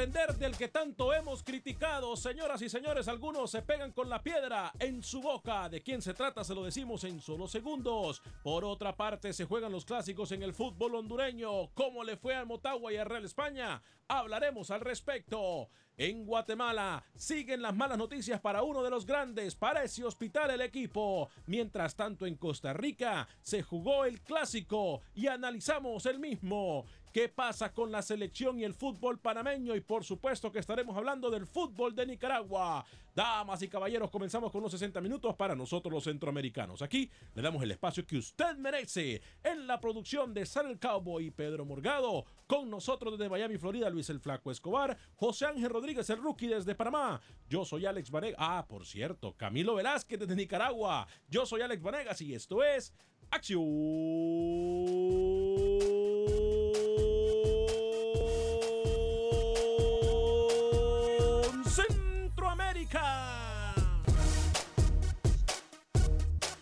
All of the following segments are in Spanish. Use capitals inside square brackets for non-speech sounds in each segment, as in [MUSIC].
Aprender del que tanto hemos criticado. Señoras y señores, algunos se pegan con la piedra en su boca. ¿De quién se trata? Se lo decimos en solo segundos. Por otra parte, se juegan los clásicos en el fútbol hondureño. ¿Cómo le fue al Motagua y al Real España? Hablaremos al respecto. En Guatemala siguen las malas noticias para uno de los grandes, parece hospital el equipo. Mientras tanto en Costa Rica se jugó el clásico y analizamos el mismo. ¿Qué pasa con la selección y el fútbol panameño? Y por supuesto que estaremos hablando del fútbol de Nicaragua. Damas y caballeros, comenzamos con unos 60 minutos para nosotros los centroamericanos. Aquí le damos el espacio que usted merece en la producción de San el Cowboy y Pedro Morgado. Con nosotros desde Miami, Florida, Luis el Flaco Escobar, José Ángel Rodríguez, el rookie desde Panamá. Yo soy Alex Vanegas. Ah, por cierto, Camilo Velázquez desde Nicaragua. Yo soy Alex Vanegas y esto es Acción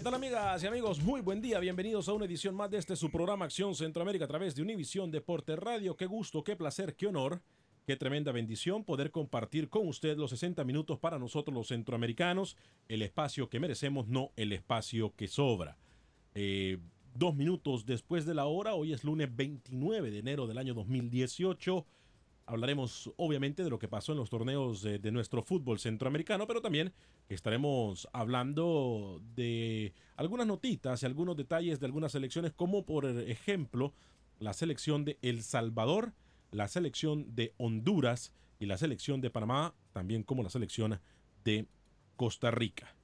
¿Qué tal amigas y amigos? Muy buen día, bienvenidos a una edición más de este su programa Acción Centroamérica a través de Univisión Deporte Radio. Qué gusto, qué placer, qué honor, qué tremenda bendición poder compartir con usted los 60 minutos para nosotros los centroamericanos, el espacio que merecemos, no el espacio que sobra. Eh, dos minutos después de la hora, hoy es lunes 29 de enero del año 2018. Hablaremos obviamente de lo que pasó en los torneos de, nuestro fútbol centroamericano, pero también estaremos hablando de algunas notitas y algunos detalles de algunas selecciones, como por ejemplo la selección de El Salvador, la selección de Honduras y la selección de Panamá, también como la selección de Costa Rica.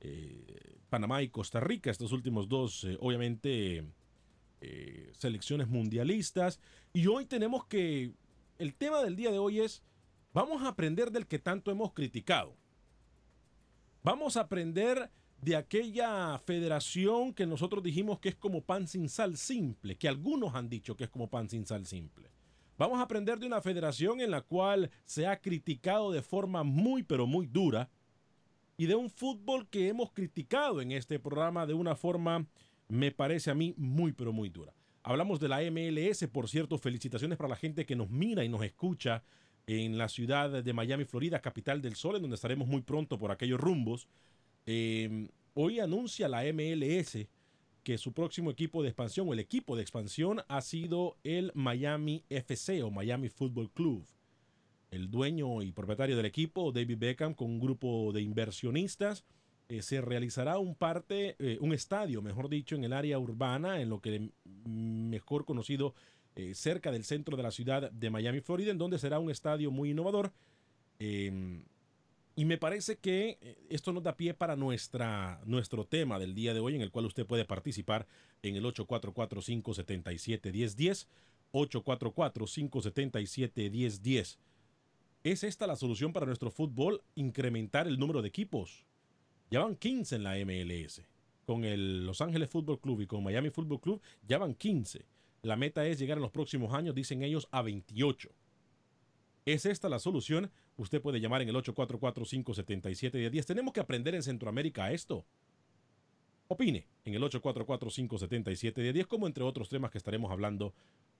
Eh, Panamá y Costa Rica, estos últimos dos, eh, obviamente, eh, selecciones mundialistas. Y hoy tenemos que el tema del día de hoy es, vamos a aprender del que tanto hemos criticado. Vamos a aprender de aquella federación que nosotros dijimos que es como pan sin sal simple, que algunos han dicho que es como pan sin sal simple. Vamos a aprender de una federación en la cual se ha criticado de forma muy pero muy dura y de un fútbol que hemos criticado en este programa de una forma, me parece a mí, muy pero muy dura. Hablamos de la MLS, por cierto, felicitaciones para la gente que nos mira y nos escucha en la ciudad de Miami, Florida, capital del sol, en donde estaremos muy pronto por aquellos rumbos. Eh, hoy anuncia la MLS que su próximo equipo de expansión o el equipo de expansión ha sido el Miami FC o Miami Football Club. El dueño y propietario del equipo, David Beckham, con un grupo de inversionistas, eh, se realizará un parte, eh, un estadio, mejor dicho, en el área urbana, en lo que mejor conocido eh, cerca del centro de la ciudad de Miami, Florida, en donde será un estadio muy innovador. Em, y me parece que esto nos da pie para nuestra, nuestro tema del día de hoy, en el cual usted puede participar en el 844-577-1010. 844-577-1010. ¿Es esta la solución para nuestro fútbol? Incrementar el número de equipos. Ya van 15 en la MLS. Con el Los Ángeles Fútbol Club y con Miami Fútbol Club ya van 15. La meta es llegar en los próximos años, dicen ellos, a 28. ¿Es esta la solución? Usted puede llamar en el 844-577-1010. Tenemos que aprender en Centroamérica esto. Opine en el 844-577-1010, como entre otros temas que estaremos hablando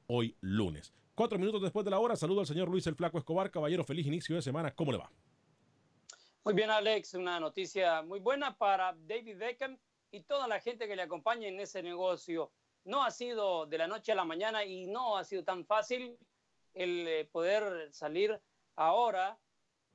hoy lunes. Cuatro minutos después de la hora, saludo al señor Luis el Flaco Escobar. Caballero, feliz inicio de semana. ¿Cómo le va? Muy bien, Alex, una noticia muy buena para David Beckham y toda la gente que le acompaña en ese negocio. No ha sido de la noche a la mañana y no ha sido tan fácil el eh, poder salir ahora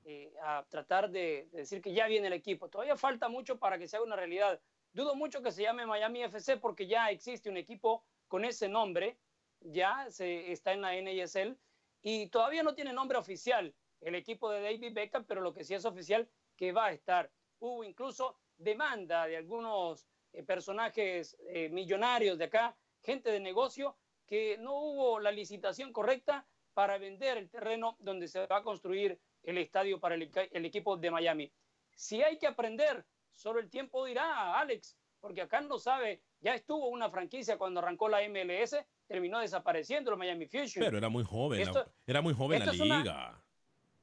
eh, a tratar de, decir que ya viene el equipo. Todavía falta mucho para que sea una realidad. Dudo mucho que se llame Miami FC porque ya existe un equipo con ese nombre, ya se, está en la NASL y todavía no tiene nombre oficial el equipo de David Beckham, pero lo que sí es oficial que va a estar. Hubo incluso demanda de algunos eh, personajes eh, millonarios de acá, gente de negocio, que no hubo la licitación correcta para vender el terreno donde se va a construir el estadio para el, el equipo de Miami. Si hay que aprender, solo el tiempo dirá, Alex, porque acá no sabe, ya estuvo una franquicia cuando arrancó la MLS, terminó desapareciendo el Miami Fusion. Pero era muy joven, era muy joven la liga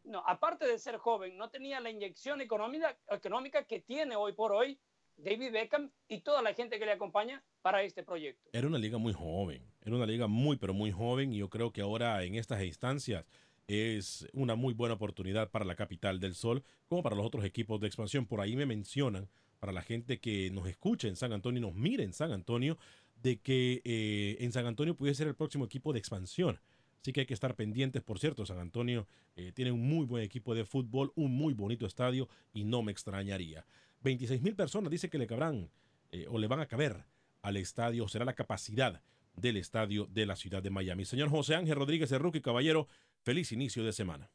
no, aparte de ser joven, no tenía la inyección económica, económica que tiene hoy por hoy David Beckham y toda la gente que le acompaña para este proyecto. Era una liga muy joven, era una liga muy, pero muy joven y yo creo que ahora en estas instancias es una muy buena oportunidad para la capital del sol, como para los otros equipos de expansión. Por ahí me mencionan, para la gente que nos escucha en San Antonio y nos mire en San Antonio, de que eh, en San Antonio puede ser el próximo equipo de expansión. Así que hay que estar pendientes. Por cierto, San Antonio eh, tiene un muy buen equipo de fútbol, un muy bonito estadio y no me extrañaría. 26 mil personas dice que le cabrán eh, o le van a caber al estadio, será la capacidad del estadio de la ciudad de Miami. Señor José Ángel Rodríguez Rookie caballero, feliz inicio de semana.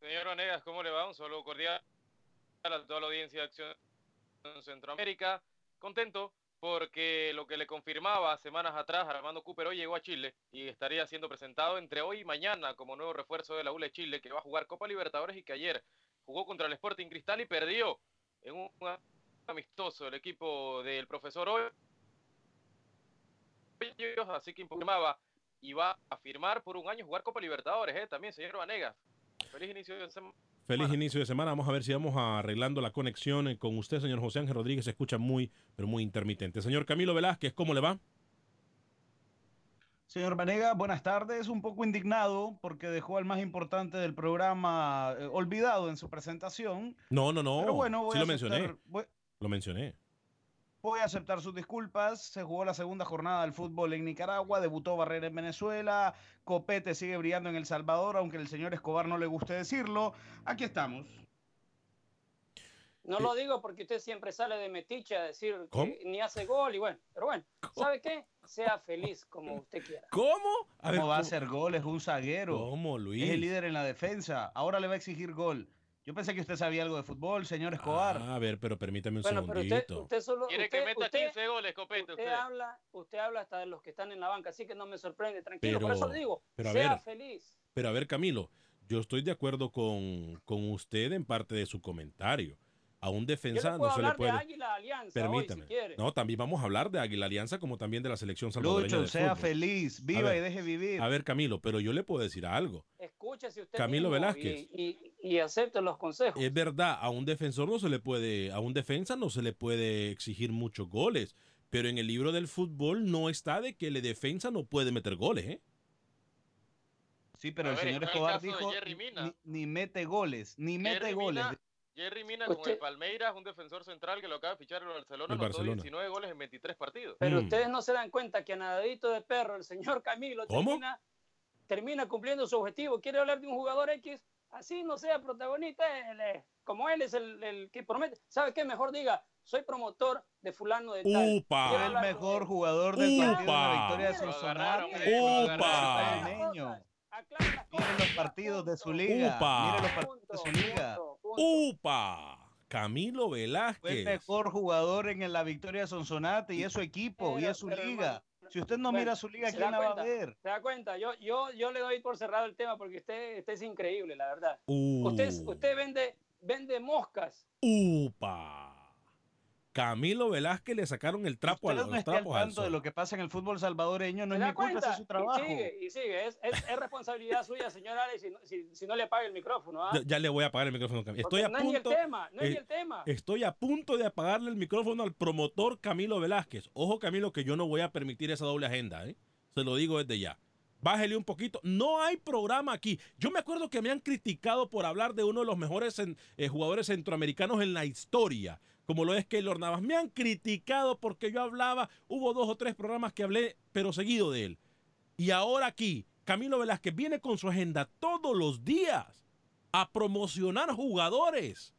Señor Vanegas, ¿cómo le va? Un saludo cordial a toda la audiencia de Acción Centroamérica. Contento porque lo que le confirmaba semanas atrás Armando Cooper hoy llegó a Chile y estaría siendo presentado entre hoy y mañana como nuevo refuerzo de la ULE Chile que va a jugar Copa Libertadores y que ayer jugó contra el Sporting Cristal y perdió en un amistoso el equipo del profesor hoy. Así que informaba y va a firmar por un año jugar Copa Libertadores, ¿eh? también señor Vanegas. Feliz inicio de semana. Feliz inicio de semana. Vamos a ver si vamos arreglando la conexión eh, con usted, señor José Ángel Rodríguez. Se escucha muy, pero muy intermitente. Señor Camilo Velázquez, ¿cómo le va? Señor Vanega, buenas tardes. Un poco indignado porque dejó al más importante del programa eh, olvidado en su presentación. No, no, no. Pero bueno, sí lo mencioné. Lo mencioné. Voy a aceptar sus disculpas. Se jugó la segunda jornada del fútbol en Nicaragua, debutó Barrera en Venezuela, Copete sigue brillando en El Salvador, aunque el señor Escobar no le guste decirlo. Aquí estamos. No lo digo porque usted siempre sale de metiche a decir que ni hace gol y bueno, pero bueno, ¿sabe qué? Sea feliz como usted quiera. ¿Cómo? ¿Cómo va a hacer gol? Es un zaguero. ¿Cómo, Luis? Es el líder en la defensa. Ahora le va a exigir gol. Yo pensé que usted sabía algo de fútbol, señor Escobar. Ah, a ver, pero permítame un bueno, segundito. Pero usted, solo, Quiere usted, que meta usted, 15 goles, Copete. Usted, habla, usted habla hasta de los que están en la banca, así que no me sorprende. Tranquilo, por eso le digo, pero sea feliz. Pero a ver, Camilo, yo estoy de acuerdo con, con usted en parte de su comentario a un defensa no se le puede. De Águila Alianza Permítame. no, también vamos a hablar de Águila Alianza como también de la selección salvadoreña. Lucho, sea feliz, viva y deje vivir. A ver, Camilo, pero yo le puedo decir algo. Escúchese usted. Camilo Velázquez. Y, y, acepte los consejos. Es verdad, a un defensor no se le puede, a un defensa no se le puede exigir muchos goles. Pero en el libro del fútbol no está de que el defensa no puede meter goles, ¿eh? Sí, pero A el ver, señor Escobar dijo ni, ni mete goles, ni mete goles. Mina, Jerry Mina con Usted- el Palmeiras, un defensor central que lo acaba de fichar el Barcelona, El anotó Barcelona. 19 goles en 23 partidos. Pero Mm. ustedes no se dan cuenta que a nadadito de perro el señor Camilo ¿Cómo? termina, termina cumpliendo su objetivo. Quiere hablar de un jugador X, así no sea protagonista, él es- como él es el, el que promete. ¿Sabe qué? Mejor diga, soy promotor de fulano de tal. Upa. El mejor jugador del Upa. partido de la victoria de Sonsonate. Upa. Miren los partidos de su liga. Upa. Miren los partidos de su liga. punto, punto. ¡Upa! Camilo Fue el Velázquez. mejor jugador en la victoria de Sonsonate y es su equipo y es su liga. Si usted no bueno, mira su liga, ¿se ¿quién la va a ver? ¿Se da cuenta? Yo, yo, yo le doy por cerrado el tema porque usted, usted es increíble, la verdad. Uh, Usted, usted vende, vende moscas. ¡Upa! Camilo Velázquez le sacaron el trapo a los no está al trapos al tanto de lo que pasa en el fútbol salvadoreño, no ¿Se es da mi culpa, ese cuenta? es su trabajo. Y sigue, y sigue. Es, es, es responsabilidad [LAUGHS] suya, señor Alex, si no, si, si no le apaga el micrófono. ¿ah? Ya, ya le voy a apagar el micrófono. a Camilo. Porque Estoy a no es ni el punto. tema, no es ni eh, el tema. Estoy a punto de apagarle el micrófono al promotor Camilo Velázquez. Ojo, Camilo, que yo no voy a permitir esa doble agenda, ¿eh? Se lo digo desde ya. Bájele un poquito. No hay programa aquí. Yo me acuerdo que me han criticado por hablar de uno de los mejores eh, jugadores centroamericanos en la historia, como lo es Keylor Navas. Me han criticado porque yo hablaba, hubo dos o tres programas que hablé, pero seguido de él. Y ahora aquí, Camilo Velázquez viene con su agenda todos los días a promocionar jugadores.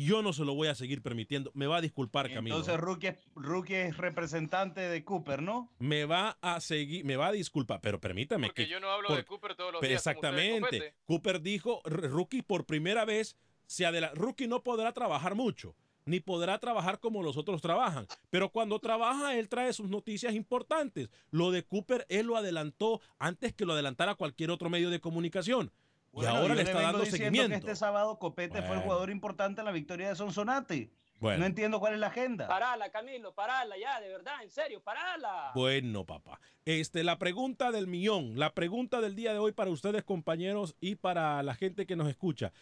Yo no se lo voy a seguir permitiendo. Me va a disculpar, Camilo. Entonces. Rookie, es- Rookie es representante de Cooper, ¿no? Me va a seguir, me va a disculpar, pero permítame Porque que yo no hablo por- de Cooper todos los Pero días. exactamente. Cooper dijo, Rookie por primera vez, se adela- Rookie no podrá trabajar mucho, ni podrá trabajar como los otros trabajan. Pero cuando trabaja, él trae sus noticias importantes. Lo de Cooper, él lo adelantó antes que lo adelantara cualquier otro medio de comunicación. Bueno, y ahora le está dando diciendo seguimiento. Que este sábado Copete fue el jugador importante en la victoria de Sonsonate. Bueno. No entiendo cuál es la agenda. Parala, Camilo, parala ya, de verdad, en serio, parala. Bueno, papá. Este, la pregunta del millón, la pregunta del día de hoy para ustedes, compañeros, y para la gente que nos escucha.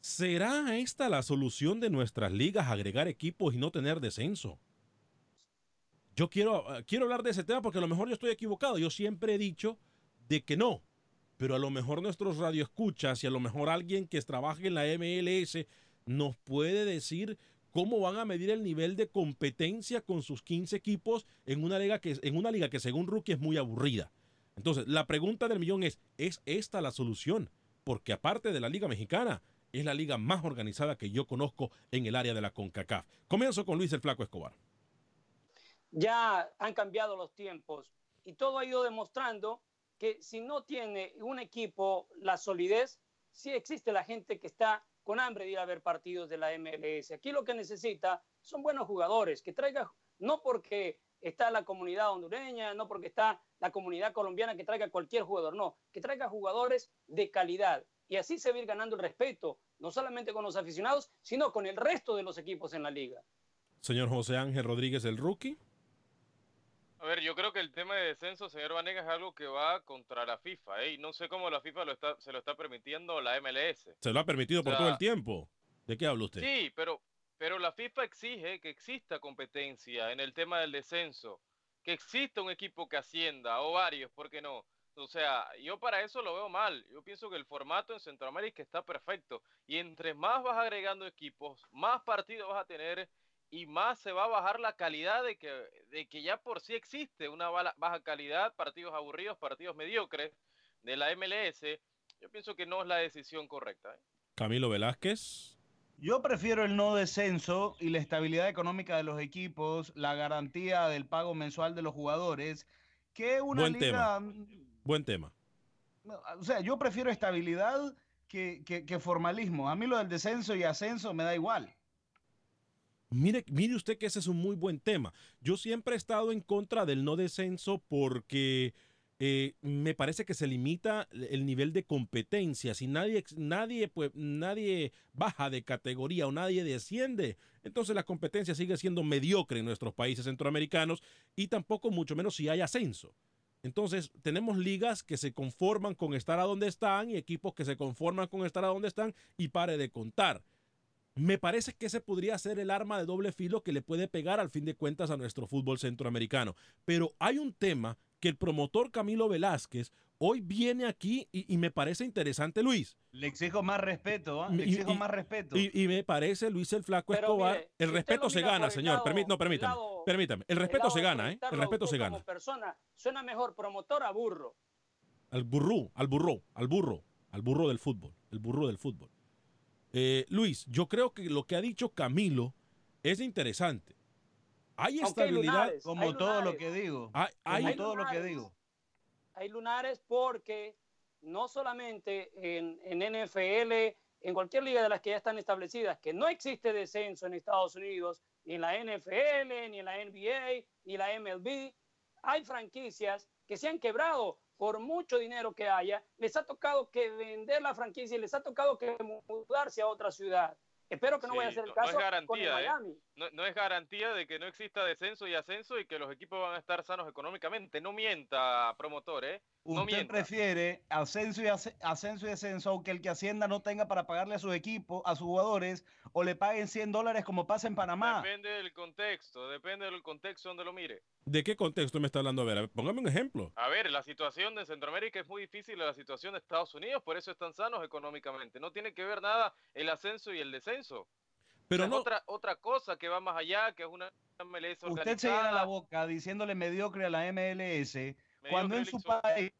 ¿Será esta la solución de nuestras ligas, agregar equipos y no tener descenso? Yo quiero, eh, quiero hablar de ese tema porque a lo mejor yo estoy equivocado. Yo siempre he dicho de que no. Pero a lo mejor nuestros radioescuchas y a lo mejor alguien que trabaje en la MLS nos puede decir cómo van a medir el nivel de competencia con sus 15 equipos en una liga que, en una liga que según Rookie es muy aburrida. Entonces, la pregunta del millón es, ¿es esta la solución? Porque aparte de la Liga Mexicana, es la liga más organizada que yo conozco en el área de la CONCACAF. Comienzo con Luis el Flaco Escobar. ya han cambiado los tiempos y todo ha ido demostrando que si no tiene un equipo la solidez, sí existe la gente que está con hambre de ir a ver partidos de la MLS. Aquí lo que necesita son buenos jugadores, que traiga, no porque está la comunidad hondureña, no porque está la comunidad colombiana que traiga cualquier jugador, no, que traiga jugadores de calidad. Y así se va a ir ganando el respeto, no solamente con los aficionados, sino con el resto de los equipos en la liga. Señor José Ángel Rodríguez, el rookie. A ver, yo creo que el tema de descenso, señor Vanegas, es algo que va contra la FIFA. ¿eh? Y no sé cómo la FIFA lo está, se lo está permitiendo la MLS. Se lo ha permitido por O sea, todo el tiempo. ¿De qué habla usted? Sí, pero, pero la FIFA exige que exista competencia en el tema del descenso, que exista un equipo que ascienda, o varios, ¿por qué no? O sea, yo para eso lo veo mal. Yo pienso que el formato en Centroamérica está perfecto. Y entre más vas agregando equipos, más partidos vas a tener y más se va a bajar la calidad de que, de que ya por sí existe una bala- baja calidad, partidos aburridos, partidos mediocres de la MLS. Yo pienso que no es la decisión correcta. ¿eh? Camilo Velázquez. Yo prefiero el no descenso y la estabilidad económica de los equipos, la garantía del pago mensual de los jugadores, que una Buen liga. Buen tema. O sea, yo prefiero estabilidad que, que- que formalismo. A mí lo del descenso y ascenso me da igual. Mire, mire usted que ese es un muy buen tema. Yo siempre he estado en contra del no descenso porque eh, me parece que se limita el nivel de competencia. Si nadie, nadie, pues, nadie baja de categoría o nadie desciende, entonces la competencia sigue siendo mediocre en nuestros países centroamericanos y tampoco mucho menos si hay ascenso. Entonces, tenemos ligas que se conforman con estar a donde están y equipos que se conforman con estar a donde están y pare de contar. Me parece que ese podría ser el arma de doble filo que le puede pegar al fin de cuentas a nuestro fútbol centroamericano. Pero hay un tema que el promotor Camilo Velázquez hoy viene aquí y, y me parece interesante, Luis. Le exijo más respeto. Y- le exijo y- más respeto. Y, y me parece, Luis el Flaco Pero Escobar, mire, el respeto se gana, el señor. lado- no, el permítame. lado- permítame. El respeto se gana, ¿eh? El respeto se gana. Como persona, suena mejor promotor a burro. Al burro, al burro, al burro, al burro del fútbol. El burro del fútbol. Eh, Luis, yo creo que lo que ha dicho Camilo es interesante. Hay Aunque hay estabilidad. lunares, Como hay todo lo que digo. Hay, hay- Como Hay todo lo que lunares. digo. hay lunares porque no solamente en, en NFL, en cualquier liga de las que ya están establecidas, que no existe descenso en Estados Unidos, ni en la NFL, ni en la NBA, ni la MLB, hay franquicias que se han quebrado por mucho dinero que haya, les ha tocado que vender la franquicia y les ha tocado que mudarse a otra ciudad. Espero que no Sí, vaya a ser el no- no es caso con el ¿eh? No, no es garantía de que no exista descenso y ascenso y que los equipos van a estar sanos económicamente. No mienta, promotor, ¿eh? No Usted mienta. prefiere ascenso y, asce- ascenso y descenso, aunque el que ascienda no tenga para pagarle a su equipo, a sus jugadores, o le paguen 100 dólares como pasa en Panamá. Depende del contexto, depende del contexto donde lo mire. ¿De qué contexto me está hablando? A ver, a ver, póngame un ejemplo. A ver, la situación de Centroamérica es muy difícil, la situación de Estados Unidos, por eso están sanos económicamente. No tiene que ver nada el ascenso y el descenso. Pero no, otra, otra cosa que va más allá, que es una MLS Usted se llena la boca diciéndole mediocre a la MLS, cuando en su país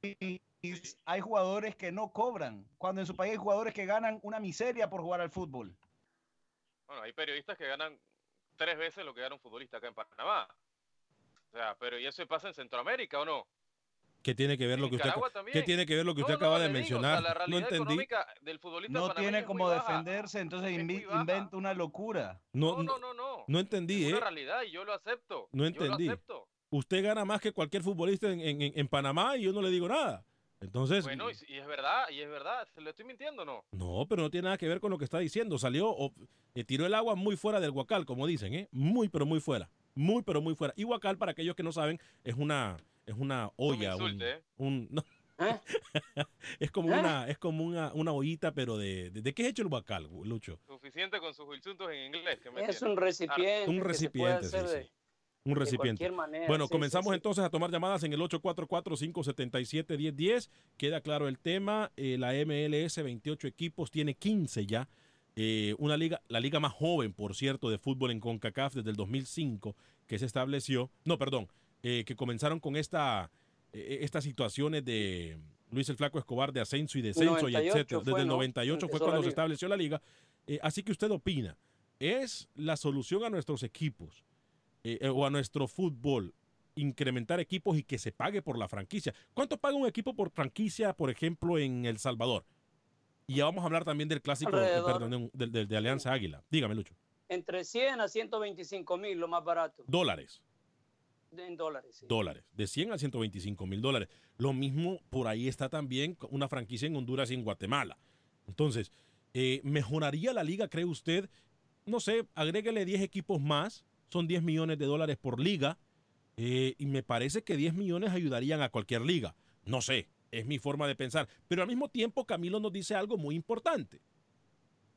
hay jugadores que no cobran, cuando en su país hay jugadores que ganan una miseria por jugar al fútbol. Bueno, hay periodistas que ganan tres veces lo que gana un futbolista acá en Panamá. O sea, pero ¿y eso pasa en Centroamérica o no? ¿Qué tiene que ver lo que usted, Nicaragua ¿qué también. tiene que ver lo que usted no, acaba de le digo, o sea, mencionar? la no entendí. económica del futbolista No tiene como baja. defenderse, entonces inventa una locura. No, No, no, no, no, entendí, Es ¿eh? una realidad y yo lo acepto. No Yo entendí. lo acepto. Usted gana más que cualquier futbolista en, en- en Panamá y yo no le digo nada. Entonces, Bueno, y, y es verdad, y es verdad. ¿Se le estoy mintiendo o no? no, pero no tiene nada que ver con lo que está diciendo. Salió, o, eh, tiró el agua muy fuera del guacal, como dicen, ¿eh? Muy, pero muy fuera. Muy, pero muy fuera. Y guacal, para aquellos que no saben, es una, es una olla. insulte, ¿eh? un- no, ¿Eh? [LAUGHS] es como ¿Eh? una, es como una, una ollita, pero de, de, ¿de qué es hecho el guacal, Lucho? Suficiente con sus insultos en inglés. Que me Es tiene. un recipiente. Un recipiente, sí, hacer sí. de- Un de recipiente. cualquier manera, Bueno, sí, sí, comenzamos sí. entonces a tomar llamadas en el 844-577-1010. Queda claro el tema. eh, la MLS, 28 equipos, tiene 15 ya. Eh, una liga, la liga más joven, por cierto, de fútbol en CONCACAF desde el 2005, que se estableció. No, perdón, eh, que comenzaron con esta, eh, estas situaciones de Luis el Flaco Escobar de ascenso y descenso y 98 etcétera. Desde el ¿no? 98 fue cuando se estableció la liga. Eh, así que usted opina, ¿es la solución a nuestros equipos eh, eh, o a nuestro fútbol incrementar equipos y que se pague por la franquicia? ¿Cuánto paga un equipo por franquicia, por ejemplo, en El Salvador? Y ya vamos a hablar también del clásico, eh, perdón, de, de Alianza Águila. Dígame, Lucho. Entre 100 a 125 mil, lo más barato, Dólares, en dólares. dólares. De 100 a 125 mil dólares. Lo mismo, por ahí está también una franquicia en Honduras y en Guatemala. Entonces, eh, ¿mejoraría la liga, cree usted? No sé, agréguele 10 equipos más. Son 10 millones de dólares por liga. eh, y me parece que 10 millones ayudarían a cualquier liga. No sé, es mi forma de pensar. Pero al mismo tiempo, Camilo nos dice algo muy importante.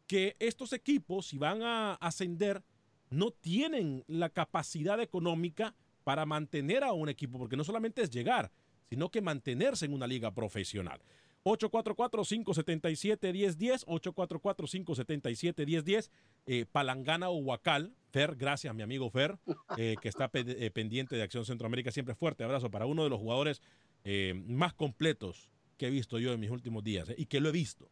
Que estos equipos, si van a ascender, no tienen la capacidad económica para mantener a un equipo, porque no solamente es llegar, sino que mantenerse en una liga profesional. 844-577-1010, 844-577-1010, eh, Palangana o Huacal, Fer, gracias mi amigo Fer, eh, que está pe- eh, pendiente de Acción Centroamérica, siempre fuerte abrazo para uno de los jugadores eh, más completos que he visto yo en mis últimos días, y que lo he visto.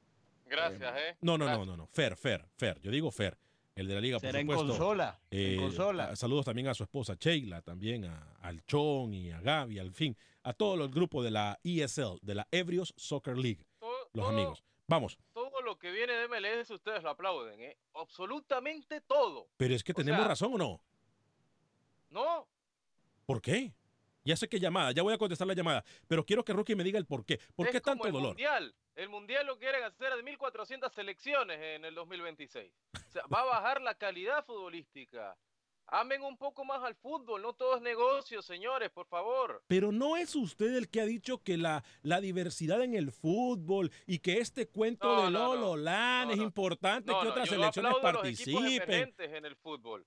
Gracias, ¿eh? No, no, no, no, no, Fer, Fer, Fer, yo digo Fer, el de la liga, por Será en consola. Eh, en consola. saludos también a su esposa Sheila, también a, al Chon y a Gaby, al fin, a todo el grupo de la ESL, de la Ebrios Soccer League, Todo- los todo- amigos. Vamos, Todo lo que viene de MLS ustedes lo aplauden, ¿eh? Absolutamente todo. pero es que O tenemos sea- razón o no. No, ¿Por qué? Ya sé qué llamada, ya voy a contestar la llamada, pero quiero que Rocky me diga el por qué. ¿Por es qué como tanto el dolor? Mundial. El mundial lo quieren hacer de 1400 selecciones en el 2026. O sea, va a bajar la calidad futbolística. Amen un poco más al fútbol, no todo es negocio, señores, por favor. Pero no es usted el que ha dicho que la, la diversidad en el fútbol y que este cuento No, de no, Lolo no. Lan No, es importante No, que no, otras selecciones los participen. emergentes en el fútbol,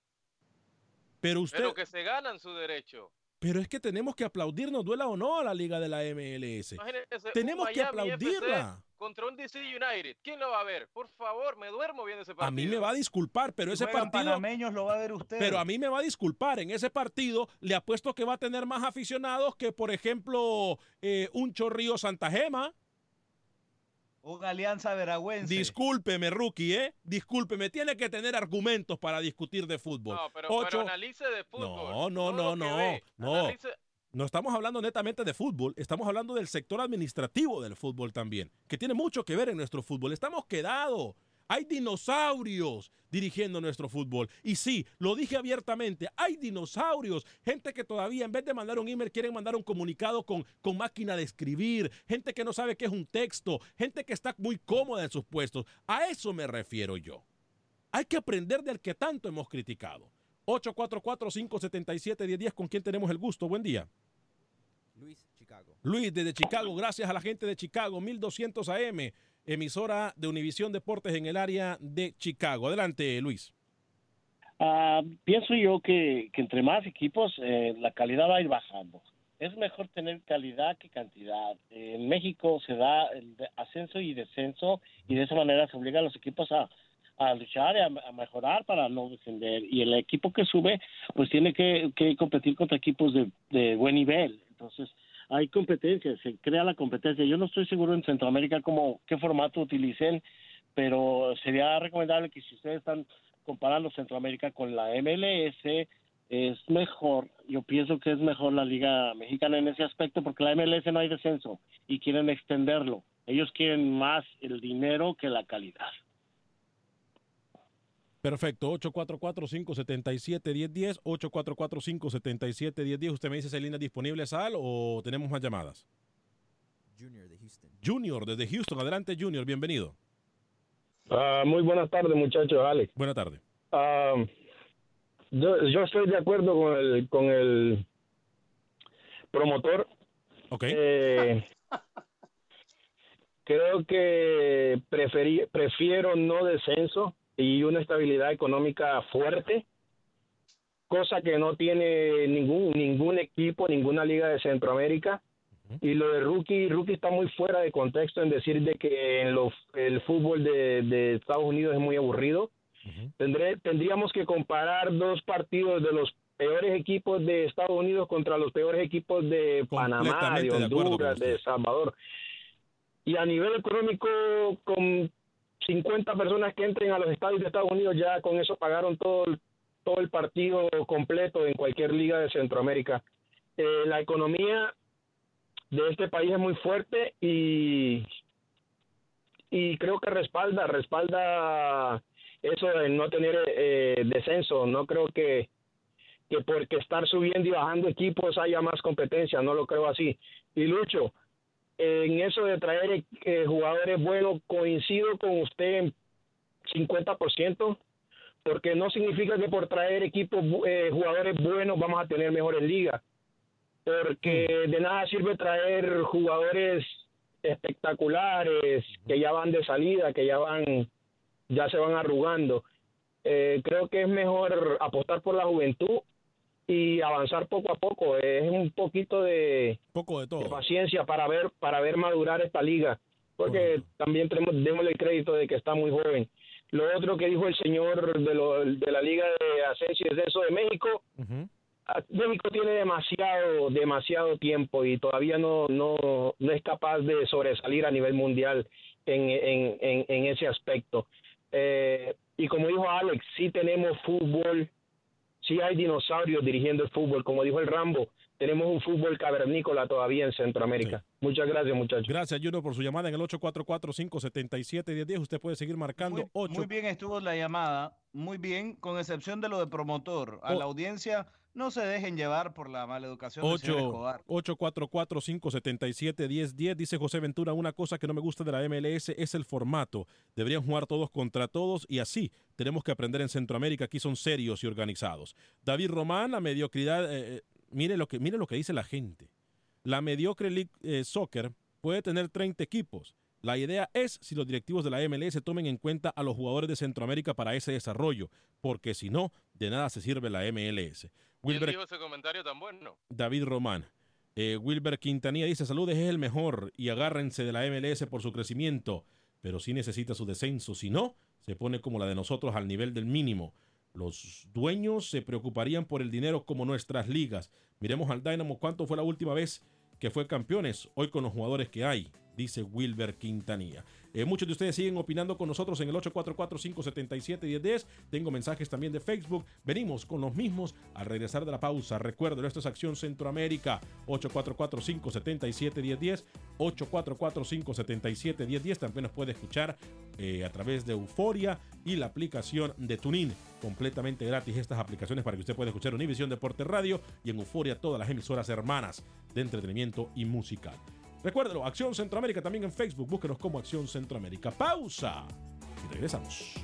Pero usted, pero que se ganan su derecho. Pero es que tenemos que aplaudirnos, duela o no, a la liga de la MLS. Imagínense, Tenemos que Miami FC aplaudirla. Contra un DC United. ¿Quién lo va a ver? Por favor, me duermo viendo ese partido. A mí me va a disculpar, pero ese partido... panameños lo va a ver usted. Pero a mí me va a disculpar, en ese partido le apuesto que va a tener más aficionados que, por ejemplo, eh, un Chorrillo Santa Gema. Una alianza veragüense. Discúlpeme, rookie, ¿eh? Discúlpeme, tiene que tener argumentos para discutir de fútbol. No, pero, Ocho- pero analice de fútbol. No, no, no, no, ve. no. Analice- No estamos hablando netamente de fútbol, estamos hablando del sector administrativo del fútbol también, que tiene mucho que ver en nuestro fútbol. Estamos quedados. Hay dinosaurios dirigiendo nuestro fútbol. Y sí, lo dije abiertamente, hay dinosaurios. Gente que todavía en vez de mandar un email quieren mandar un comunicado con, con máquina de escribir. Gente que no sabe qué es un texto. Gente que está muy cómoda en sus puestos. A eso me refiero yo. Hay que aprender del que tanto hemos criticado. 844-577-1010, ¿con quién tenemos el gusto? Buen día. Luis, Chicago. Luis, desde Chicago, gracias a la gente de Chicago, 1200 AM, emisora de Univisión Deportes en el área de Chicago. Adelante, Luis. Ah, pienso yo que, entre más equipos eh, la calidad va a ir bajando. Es mejor tener calidad que cantidad. En México se da el ascenso y descenso y de esa manera se obliga a los equipos a, luchar y a, mejorar para no descender. Y el equipo que sube pues tiene que, competir contra equipos de buen nivel. Entonces hay competencia, se crea la competencia. Yo no estoy seguro en Centroamérica cómo, qué formato utilicen, pero sería recomendable que si ustedes están comparando Centroamérica con la MLS, es mejor, yo pienso que es mejor la Liga Mexicana en ese aspecto porque la MLS no hay descenso y quieren extenderlo. Ellos quieren más el dinero que la calidad. Perfecto, 844-577-1010, 844-577-1010. ¿Usted me dice si hay línea disponible, Sal, o tenemos más llamadas? Junior de Houston. Junior, desde Houston. Adelante, Junior, bienvenido. Ah, muy buenas tardes, muchachos, Alex. Buenas tardes. Ah, yo, yo estoy de acuerdo con el, con el promotor. Ok. Eh, creo que preferí, prefiero no descenso y una estabilidad económica fuerte, cosa que no tiene ningún ningún equipo, ninguna liga de Centroamérica. Y lo de Rookie, Rookie está muy fuera de contexto en decir de que en el fútbol de, de Estados Unidos es muy aburrido. Tendré, tendríamos que comparar dos partidos de los peores equipos de Estados Unidos contra los peores equipos de Panamá, de de Honduras, de El Salvador. Y a nivel económico, con 50 personas que entren a los estadios de Estados Unidos, ya con eso pagaron todo el, todo el partido completo en cualquier liga de Centroamérica. Eh, la economía de este país es muy fuerte y y creo que respalda respalda eso de no tener eh, descenso no creo que que porque estar subiendo y bajando equipos haya más competencia no lo creo así y Lucho en eso de traer eh, jugadores buenos coincido con usted en 50% porque no significa que por traer equipos eh, jugadores buenos vamos a tener mejores ligas porque de nada sirve traer jugadores espectaculares que ya van de salida, que ya van, ya se van arrugando. Eh, creo que es mejor apostar por la juventud y avanzar poco a poco. Es un poquito de, Poco de todo. paciencia para ver, para ver madurar esta liga, porque también tenemos, démosle el crédito de que está muy joven. Lo otro que dijo el señor de, lo- de la Liga de Ascenso y Descenso de México, Ah, México tiene demasiado, demasiado tiempo y todavía no, no, no es capaz de sobresalir a nivel mundial en, en, en, en ese aspecto. Eh, y como dijo Alex, sí tenemos fútbol, sí hay dinosaurios dirigiendo el fútbol, como dijo el Rambo, tenemos un fútbol cavernícola todavía en Centroamérica. Muchas gracias, muchachos. Gracias, Junior, por su llamada en el 844-577-1010. Usted puede seguir marcando 8. Muy bien estuvo la llamada, muy bien, con excepción de lo de promotor. A Oh. la audiencia, no se dejen llevar por la mala educación del señor 8 Escobar. 844-577-1010. Dice José Ventura, una cosa que no me gusta de la MLS es el formato. Deberían jugar todos contra todos y así tenemos que aprender en Centroamérica. Aquí son serios y organizados. David Román, la mediocridad, eh, eh, mire, lo que, mire lo que dice la gente. La mediocre League eh, Soccer puede tener 30 equipos La idea es si los directivos de la MLS tomen en cuenta a los jugadores de Centroamérica para ese desarrollo, porque si no, de nada se sirve la MLS. ¿Quién Wilber dijo ese comentario tan bueno? David Román. Eh, Wilber Quintanilla dice, saludes, es el mejor y agárrense de la MLS por su crecimiento, pero sí necesita su descenso, si no, se pone como la de nosotros al nivel del mínimo. Los dueños se preocuparían por el dinero como nuestras ligas. Miremos al Dynamo cuánto fue la última vez que fue campeones, hoy con los jugadores que hay, dice Wilber Quintanilla. Eh, muchos de ustedes siguen opinando con nosotros en el 844-577-1010. Tengo mensajes también de Facebook. Venimos con los mismos al regresar de la pausa. Recuerden, esto es Acción Centroamérica. 844-577-1010. 844-577-1010. También nos puede escuchar eh, a través de Euforia y la aplicación de Tunin. Completamente gratis estas aplicaciones para que usted pueda escuchar Univisión Deporte Radio y en Euforia todas las emisoras hermanas de entretenimiento y musical. Recuérdelo, Acción Centroamérica también en Facebook. Búsquenos como Acción Centroamérica. Pausa. Y regresamos.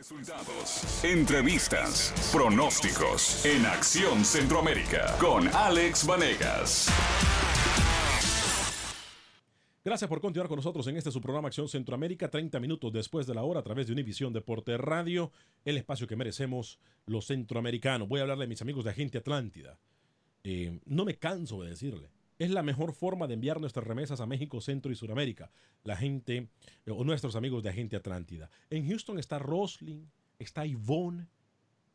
Resultados, entrevistas, pronósticos en Acción Centroamérica con Alex Vanegas. Gracias por continuar con nosotros en este su programa Acción Centroamérica, 30 minutos después de la hora a través de Univisión Deporte Radio, el espacio que merecemos los centroamericanos. Voy a hablarle a mis amigos de Agente Atlántida. Eh, no me canso de decirle, es la mejor forma de enviar nuestras remesas a México, Centro y Sudamérica. La gente eh, o nuestros amigos de Agente Atlántida. En Houston está Roslyn, está Yvonne.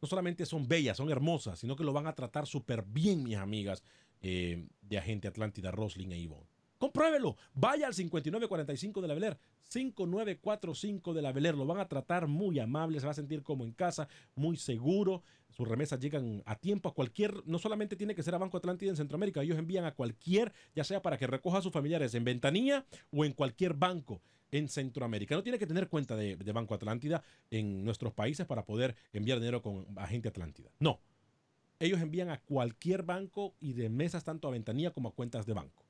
No solamente son bellas, son hermosas, sino que lo van a tratar súper bien, mis amigas eh, de Agente Atlántida, Roslyn e Yvonne. Compruébelo. Vaya al 5945 de la Beler. 5945 de la Beler. Lo van a tratar muy amable. Se va a sentir como en casa, muy seguro. Sus remesas llegan a tiempo a cualquier. No solamente tiene que ser a Banco Atlántida en Centroamérica. Ellos envían a cualquier, ya sea para que recoja a sus familiares en ventanilla o en cualquier banco en Centroamérica. No tiene que tener cuenta de, de Banco Atlántida en nuestros países para poder enviar dinero con Agente Atlántida. No. Ellos envían a cualquier banco y de mesas tanto a ventanilla como a cuentas de banco.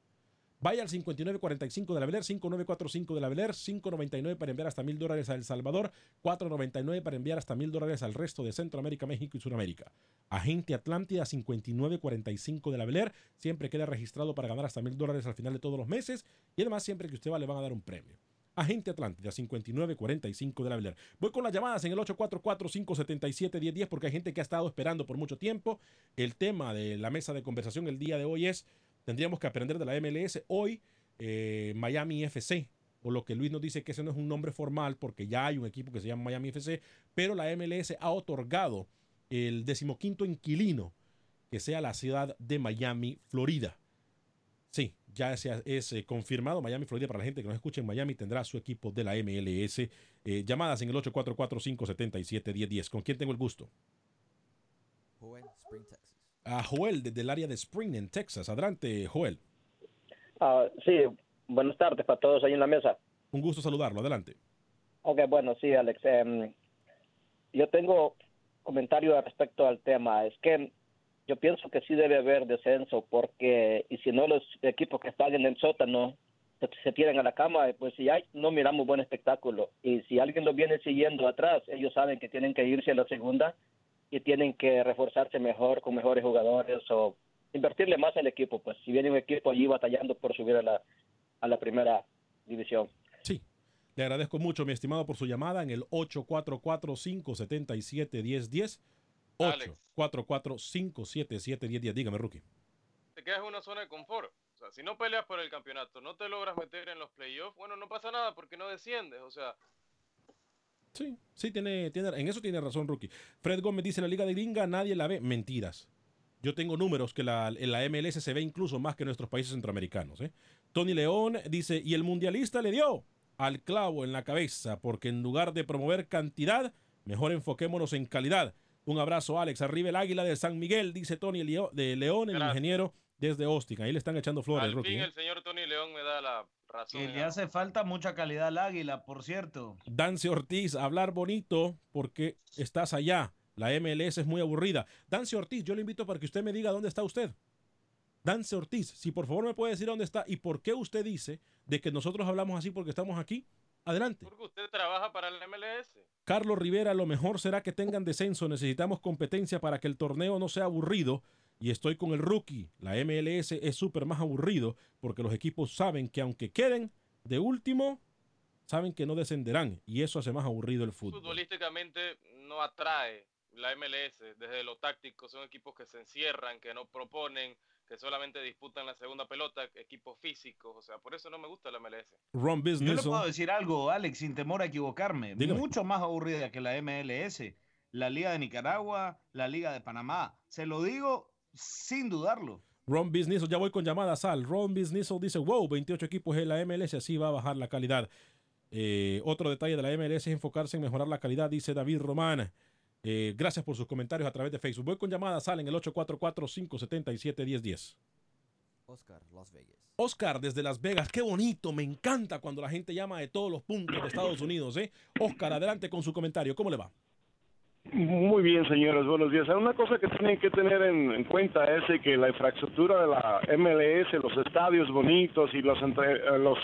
Vaya al 5945 de la Beler, 5945 de la Beler, 599 para enviar hasta mil dólares a El Salvador, 499 para enviar hasta mil dólares al resto de Centroamérica, México y Sudamérica. Agente Atlántida 5945 de la Beler, siempre queda registrado para ganar hasta mil dólares al final de todos los meses y además siempre que usted va le van a dar un premio. Agente Atlántida 5945 de la Beler. Voy con las llamadas en el 844-577-1010 porque hay gente que ha estado esperando por mucho tiempo. El tema de la mesa de conversación el día de hoy es tendríamos que aprender de la MLS. Hoy, eh, Miami FC, o lo que Luis nos dice que ese no es un nombre formal porque ya hay un equipo que se llama Miami FC, pero la MLS ha otorgado el decimoquinto inquilino que sea la ciudad de Miami, Florida. Sí, ya es, es eh, confirmado. Miami, Florida, para la gente que nos escuche en Miami, tendrá su equipo de la MLS. Eh, llamadas en el 844-577-1010. ¿Con quién tengo el gusto? Joel, Spring, Texas. A Joel, desde el área de Spring, en Texas. Adelante, Joel. Ah, sí, buenas tardes para todos ahí en la mesa. Un gusto saludarlo. Adelante. Ok, bueno, sí, Alex. em, yo tengo comentario respecto al tema. Es que yo pienso que sí debe haber descenso porque, y si no, los equipos que están en el sótano se, se tiran a la cama, pues si hay, no miramos buen espectáculo. Y si alguien lo viene siguiendo atrás, ellos saben que tienen que irse a la segunda y tienen que reforzarse mejor con mejores jugadores o invertirle más al equipo. Pues si viene un equipo allí batallando por subir a la, a la primera división. Sí. Le agradezco mucho, mi estimado, por su llamada en el 844-577-1010. 844-577-1010. Dígame, Rookie. Te quedas en una zona de confort. O sea, si no peleas por el campeonato, no te logras meter en los playoffs, bueno, no pasa nada porque no desciendes. O sea, Sí, sí, tiene, tiene, en eso tiene razón, Rookie. Fred Gómez dice, la Liga de Gringa nadie la ve. Mentiras. Yo tengo números que la, en la MLS se ve incluso más que en nuestros países centroamericanos. ¿eh? Tony León dice, y el mundialista le dio al clavo en la cabeza, porque en lugar de promover cantidad, mejor enfoquémonos en calidad. Un abrazo, Alex. Arriba el águila de San Miguel, dice Tony Leo- de León, el Gracias. ingeniero desde Austin. Ahí le están echando flores, al Rookie. fin ¿eh? el señor Tony León me da la razón. Que le hace falta mucha calidad al águila, por cierto. Dance Ortiz, hablar bonito porque estás allá. La MLS es muy aburrida. Dance Ortiz, yo le invito para que usted me diga dónde está usted. Dance Ortiz, si por favor me puede decir dónde está y por qué usted dice de que nosotros hablamos así porque estamos aquí. Adelante. Porque usted trabaja para el MLS. Carlos Rivera, lo mejor será que tengan descenso. Necesitamos competencia para que el torneo no sea aburrido. Y estoy con el rookie. La MLS es súper más aburrido porque los equipos saben que aunque queden de último, saben que no descenderán. Y eso hace más aburrido el fútbol. Futbolísticamente no atrae la MLS desde lo táctico. Son equipos que se encierran, que no proponen, que solamente disputan la segunda pelota, equipos físicos. O sea, por eso no me gusta la MLS. Ron Yo le Business. puedo decir algo, Alex, sin temor a equivocarme. Dígame. Mucho más aburrida que la MLS, la Liga de Nicaragua, la Liga de Panamá. Se lo digo sin dudarlo. Ron Business, ya voy con llamada Sal. Ron Business dice, wow, 28 equipos en la MLS, así va a bajar la calidad. Eh, otro detalle de la MLS es enfocarse en mejorar la calidad, dice David Román. Eh, gracias por sus comentarios a través de Facebook. Voy con llamada Sal en el 844-577-1010. Oscar, Las Vegas. Oscar desde Las Vegas, qué bonito, me encanta cuando la gente llama de todos los puntos de Estados Unidos. ¿eh? Oscar, adelante con su comentario, ¿cómo le va? Muy bien, señores, buenos días. Una cosa que tienen que tener en, en cuenta es que la infraestructura de la MLS, los estadios bonitos y los, entre, eh, los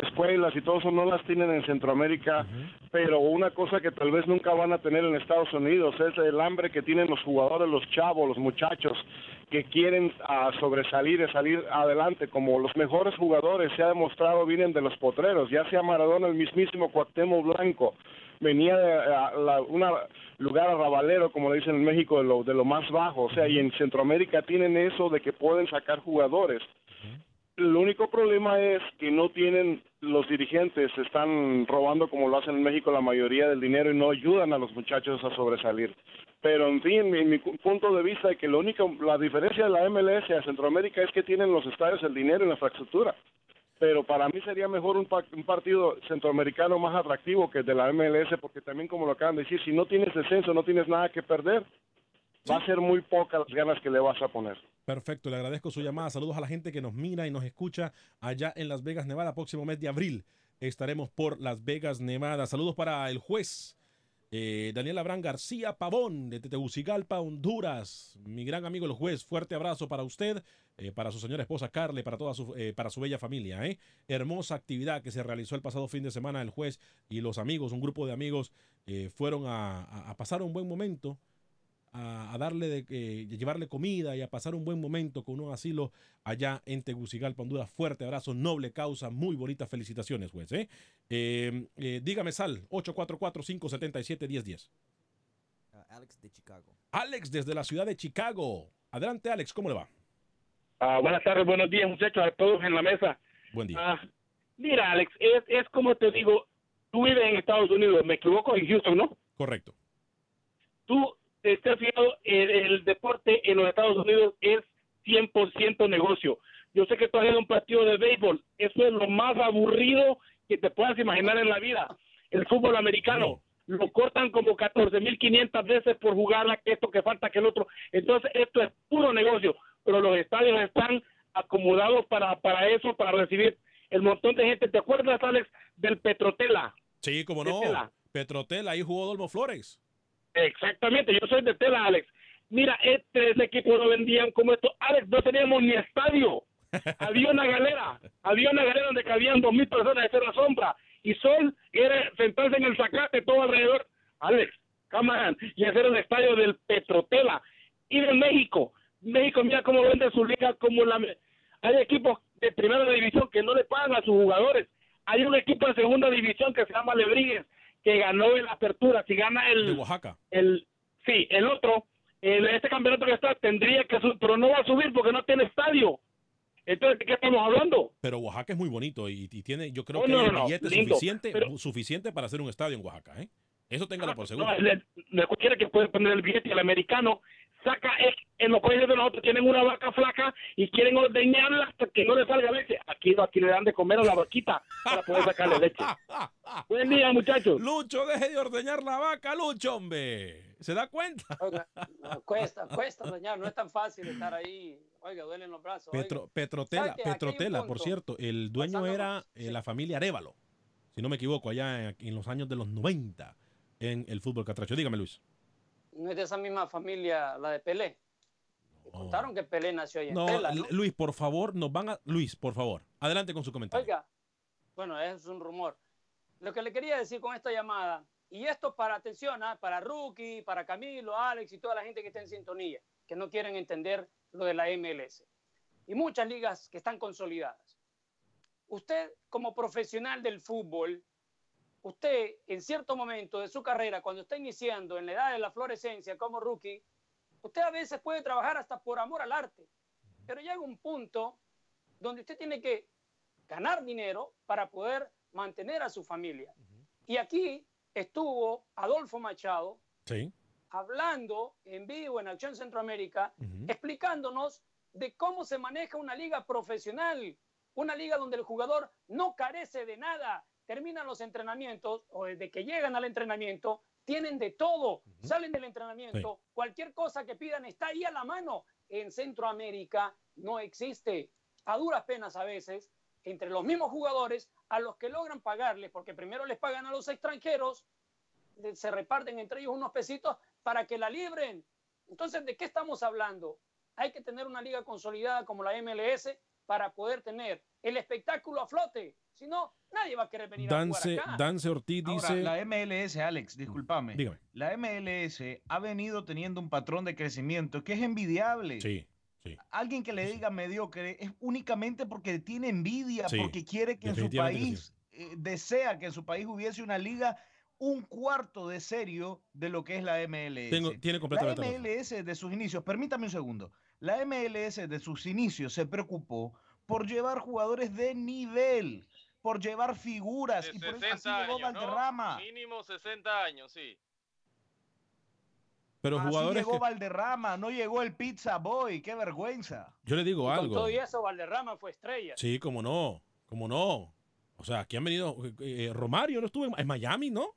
escuelas y todo eso no las tienen en Centroamérica, pero una cosa que tal vez nunca van a tener en Estados Unidos es el hambre que tienen los jugadores, los chavos, los muchachos que quieren ah, sobresalir y salir adelante, como los mejores jugadores se ha demostrado vienen de los potreros, ya sea Maradona, el mismísimo Cuauhtémoc Blanco, venía de a, la- una lugar arrabalero, como le dicen en México, de lo, de lo más bajo, o sea, y en Centroamérica tienen eso de que pueden sacar jugadores. El único problema es que no tienen los dirigentes, están robando como lo hacen en México la mayoría del dinero y no ayudan a los muchachos a sobresalir. Pero en fin, mi, punto de vista es que lo único, la diferencia de la MLS a Centroamérica es que tienen los estadios, el dinero y la infraestructura. Pero para mí sería mejor un, pa- un partido centroamericano más atractivo que el de la MLS, porque también como lo acaban de decir, si no tienes descenso, no tienes nada que perder, va a ser muy pocas las ganas que le vas a poner. Perfecto, le agradezco su llamada. Saludos a la gente que nos mira y nos escucha allá en Las Vegas, Nevada. Próximo mes de abril estaremos por Las Vegas, Nevada. Saludos para el juez eh, Daniel Abraham García Pavón de Tegucigalpa, Honduras. Mi gran amigo el juez, fuerte abrazo para usted, eh, para su señora esposa Carle, para toda su, eh, para su bella familia. ¿eh? Hermosa actividad que se realizó el pasado fin de semana. El juez y los amigos, un grupo de amigos, eh, fueron a, a- a pasar un buen momento a, a darle de, llevarle comida y a pasar un buen momento con un asilo allá en Tegucigalpa, Honduras. Fuerte abrazo, noble causa, muy bonitas felicitaciones, juez. eh, dígame, Sal, 844-577-1010. Uh, Alex de Chicago. Alex, desde la ciudad de Chicago. Adelante, Alex, ¿cómo le va? Ah, buenas tardes, buenos días, muchachos, a todos en la mesa. Buen día. Ah, mira, Alex, es, es como te digo, tú vives en Estados Unidos, me equivoco, en Houston, ¿no? Correcto. Tú te estás fijando, el, el deporte en los Estados Unidos es 100% negocio. Yo sé que tú has ido a un partido de béisbol, eso es lo más aburrido que te puedas imaginar en la vida. El fútbol americano, lo cortan como 14.500 veces por jugarla, que esto, que falta, que el otro. Entonces, esto es puro negocio, pero los estadios están acomodados para, para eso, para recibir el montón de gente. ¿Te acuerdas, Alex, del Petrotela? Sí, como De no. tela. Petrotel, ahí jugó Dolmo Flores. Exactamente, yo soy de Tela, Alex. Mira, este ese equipo lo vendían como esto. Alex, no teníamos ni estadio. [LAUGHS] Había una galera, había una galera donde cabían dos mil personas, era la sombra. Y Sol era sentarse en el zacate todo alrededor. Alex, come on. Y era el estadio del Petrotela. Y de México. México, mira cómo vende su liga como la... Hay equipos de primera división que no le pagan a sus jugadores. Hay un equipo de segunda división que se llama Lebrigues, que ganó en la apertura. Si gana el... De Oaxaca. El, sí, el otro, el, este campeonato que está, tendría que subir, pero no va a subir porque no tiene estadio. Entonces, ¿de qué estamos hablando? Pero Oaxaca es muy bonito y, y tiene, yo creo Oh, que no, hay no, billete lindo, suficiente, pero- suficiente para hacer un estadio en Oaxaca, ¿eh? Eso téngalo por seguro. No, le, le cualquiera que puede poner el billete el americano saca eh, en los países de nosotros tienen una vaca flaca y quieren ordeñarla hasta que no le salga leche. Aquí no, aquí le dan de comer a la vaquita para poder sacarle leche. [LAUGHS] Buen día, muchachos. Lucho, deje de ordeñar la vaca, Lucho, hombre. ¿Se da cuenta? Oiga, no, cuesta, [LAUGHS] cuesta dañar, no es tan fácil estar ahí. Oiga, duelen los brazos. oiga. Petro- Petrotela, Petrotela, por cierto, el dueño Pasando- era eh, la familia Arevalo, si no me equivoco, allá en, en los años de los 90 en el fútbol catracho. Dígame, Luis. No es de esa misma familia, la de Pelé. Contaron que Pelé nació ahí en Luis, por favor, nos van a... Luis, por favor, adelante con su comentario. Oiga, bueno, es un rumor. Lo que le quería decir con esta llamada Y esto para atención, ¿ah? para Rookie, para Camilo, Alex y toda la gente que está en sintonía, que no quieren entender lo de la MLS. Y muchas ligas que están consolidadas. Usted, como profesional del fútbol, usted en cierto momento de su carrera, cuando está iniciando en la edad de la florescencia como rookie, usted a veces puede trabajar hasta por amor al arte, pero llega un punto donde usted tiene que ganar dinero para poder mantener a su familia. Y aquí estuvo Adolfo Machado Sí. hablando en vivo en Acción Centroamérica, explicándonos de cómo se maneja una liga profesional, una liga donde el jugador no carece de nada, terminan los entrenamientos o desde que llegan al entrenamiento, tienen de todo, salen del entrenamiento, cualquier cosa que pidan está ahí a la mano. En Centroamérica no existe, a duras penas a veces, entre los mismos jugadores, a los que logran pagarles, porque primero les pagan a los extranjeros, se reparten entre ellos unos pesitos para que la libren. Entonces, ¿de qué estamos hablando? Hay que tener una liga consolidada como la MLS para poder tener el espectáculo a flote. Si no, nadie va a querer venir Dance, a jugar acá. Dance Ortiz Ahora, dice. la MLS, Alex, discúlpame. Dígame. La MLS ha venido teniendo un patrón de crecimiento que es envidiable. Sí, sí. Alguien que le diga mediocre es únicamente porque tiene envidia, Sí, porque quiere que en su país, eh, desea que en su país hubiese una liga un cuarto de serio de lo que es la MLS. Tengo- tiene la completamente razón. MLS de sus inicios, permítame un segundo, la MLS de sus inicios se preocupó por llevar jugadores de nivel, por llevar figuras, De y por eso así 60 llegó años, ¿no? Valderrama. Mínimo 60 años, sí. Pero Así jugadores llegó que- Valderrama, no llegó el Pizza Boy, qué vergüenza. Yo le digo Con algo. todo y eso, Valderrama fue estrella. Sí, como no, como no. O sea, aquí han venido. eh, eh, Romario no estuvo en, en Miami, ¿no?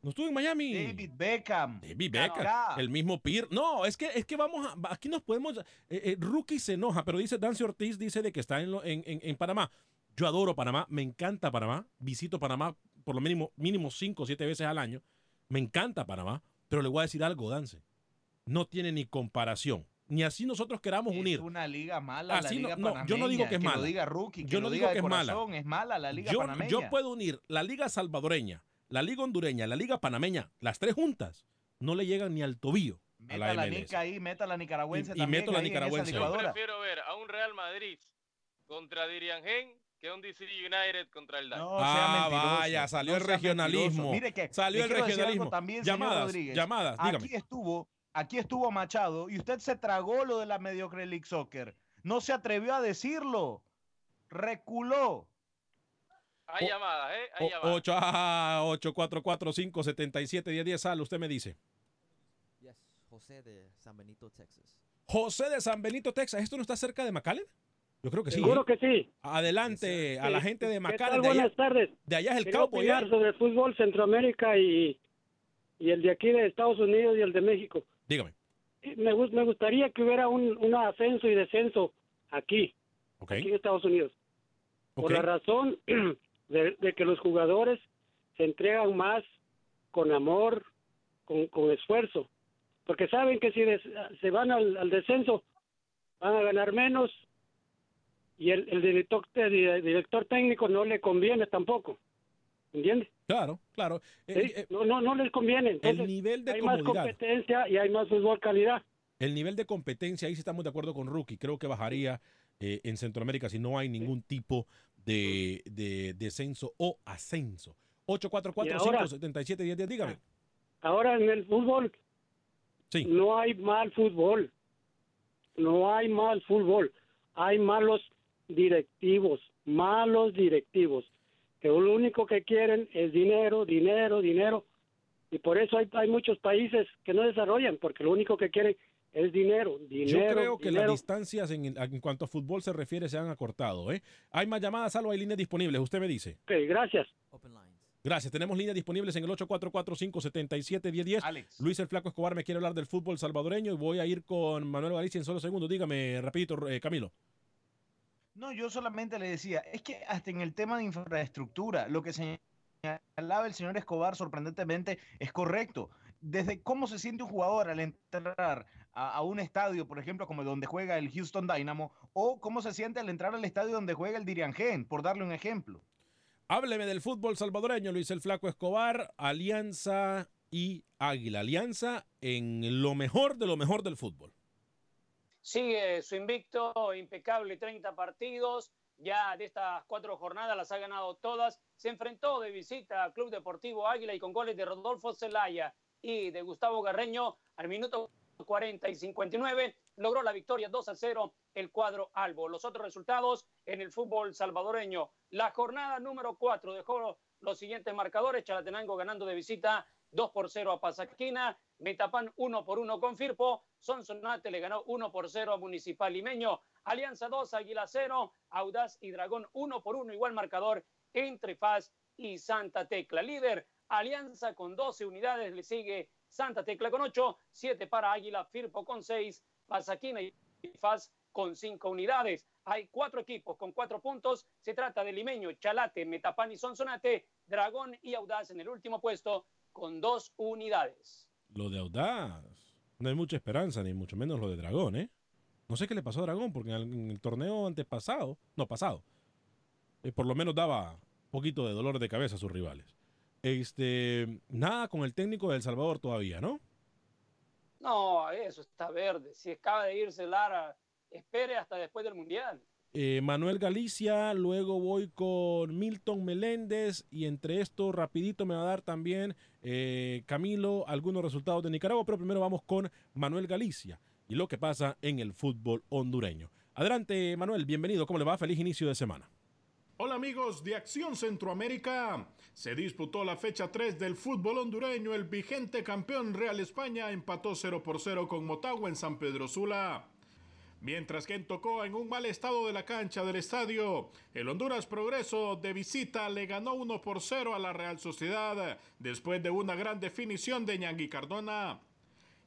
No estuvo en Miami. David Beckham. David Beckham, el mismo Pir. No, es que, es que vamos a. Aquí nos podemos. eh, eh, Rookie se enoja, pero dice Dance Ortiz, dice de que está en, lo- en, en- en Panamá. Yo adoro Panamá, me encanta Panamá. Visito Panamá por lo mínimo, mínimo cinco o siete veces al año. Me encanta Panamá, pero le voy a decir algo, Dance. No tiene ni comparación. Ni así nosotros queramos unir. Es una liga mala Así la no- liga no, yo no digo que es lo mala. diga Rookie, que Yo lo no diga digo de que es mala. es mala la liga yo, panameña. yo puedo unir la liga salvadoreña, la liga hondureña, la liga panameña, las tres juntas, no le llegan ni al tobillo a Meta la la MLS. Nica ahí, meta la nicaragüense Y- y también meto la nicaragüense ahí. Yo prefiero ver a un Real Madrid contra Dirian Gen que un DC United contra el Dallas. No sea ah, mentiroso, vaya, salió no el regionalismo. Mire que salió el regionalismo. también, señor llamadas, Rodríguez. llamadas, dígame. Aquí estuvo, aquí estuvo Machado y usted se tragó lo de la mediocre League Soccer. No se atrevió a decirlo. Reculó. Hay O- llamadas, ¿eh? Hay O- llamadas. 8 ah, 844577 1010 sal, usted me dice. Yes, José de San Benito, Texas. José de San Benito, Texas. ¿Esto no está cerca de McAllen? Yo creo que sí. Seguro ¿eh? que sí. Adelante a la gente de ¿Qué McAllen. tal? De allá, Buenas tardes. de allá es el Quería Cowboy. opinar ¿eh? sobre el fútbol Centroamérica y, y el de aquí de Estados Unidos y el de México. Dígame. Me, me gustaría que hubiera un, un ascenso y descenso aquí, aquí en Estados Unidos. Por la razón [CLEARS THROAT] de, de que los jugadores se entregan más con amor, con, con esfuerzo. Porque saben que si des- se van al, al descenso, van a ganar menos y el, el director, el director técnico no le conviene tampoco. ¿Entiendes? Claro, claro. Sí, no, no, no les conviene. Entonces, el nivel de hay más comodidad. competencia y hay más fútbol calidad. El nivel de competencia, ahí sí estamos de acuerdo con Rookie. Creo que bajaría eh, en Centroamérica si no hay ningún tipo de, de descenso o ascenso. 844-577-1010, dígame. Ahora en el fútbol no hay mal fútbol. No hay mal fútbol. Hay malos directivos, malos directivos, que lo único que quieren es dinero, dinero, dinero. Y por eso hay, hay muchos países que no desarrollan, porque lo único que quieren es dinero, dinero. Yo creo que las distancias en, en cuanto a fútbol se refiere se han acortado. ¿eh? Hay más llamadas, salvo hay líneas disponibles. Usted me dice. Ok, gracias. Gracias. Tenemos líneas disponibles en el 844-577-1010. Luis el Flaco Escobar me quiere hablar del fútbol salvadoreño y voy a ir con Manuel Galicia en solo segundos. Dígame, rapidito, eh, Camilo. No, yo solamente le decía, es que hasta en el tema de infraestructura, lo que señalaba el señor Escobar sorprendentemente es correcto. Desde cómo se siente un jugador al entrar a, un estadio, por ejemplo, como donde juega el Houston Dynamo, o cómo se siente al entrar al estadio donde juega el Dirian Gen, por darle un ejemplo. Hábleme del fútbol salvadoreño, Luis el Flaco Escobar, Alianza y Águila. Alianza en lo mejor de lo mejor del fútbol. Sigue su invicto, impecable, 30 partidos. Ya de estas cuatro jornadas las ha ganado todas. Se enfrentó de visita al Club Deportivo Águila y con goles de Rodolfo Zelaya y de Gustavo Garreño al minuto 40 y 59 logró la victoria 2 a 0 el cuadro Albo. Los otros resultados en el fútbol salvadoreño. La jornada número 4 dejó los siguientes marcadores. Chalatenango ganando de visita 2 por 0 a Pasaquina. Metapan 1 por 1 con Firpo. Sonsonate le ganó 1 por 0 a Municipal Limeño. Alianza 2, Águila 0. Audaz y Dragón 1 por 1. Igual marcador entre Faz y Santa Tecla. Líder, Alianza con 12 unidades. Le sigue Santa Tecla con 8. 7 para Águila. Firpo con 6. Pasaquina y Faz con 5 unidades. Hay cuatro equipos con cuatro puntos. Se trata de Limeño, Chalate, Metapan y Sonsonate, Dragón y Audaz en el último puesto con dos unidades. Lo de Audaz, no hay mucha esperanza, ni mucho menos lo de Dragón, ¿eh? No sé qué le pasó a Dragón, porque en el, torneo antepasado, no pasado, eh, por lo menos daba poquito de dolor de cabeza a sus rivales. Este, nada con el técnico de El Salvador todavía, ¿no? No, eso está verde. Si acaba de irse Lara, espere hasta después del Mundial. Eh, Manuel Galicia, luego voy con Milton Meléndez y entre esto rapidito me va a dar también eh, Camilo algunos resultados de Nicaragua, pero primero vamos con Manuel Galicia y lo que pasa en el fútbol hondureño. Adelante Manuel, bienvenido, ¿cómo le va? Feliz inicio de semana. Hola amigos de Acción Centroamérica. Se disputó la fecha 3 del fútbol hondureño. El vigente campeón Real España empató 0 por 0 con Motagua en San Pedro Sula. Mientras que tocó en un mal estado de la cancha del estadio, el Honduras Progreso de visita le ganó 1 por 0 a la Real Sociedad después de una gran definición de Ñangui Cardona.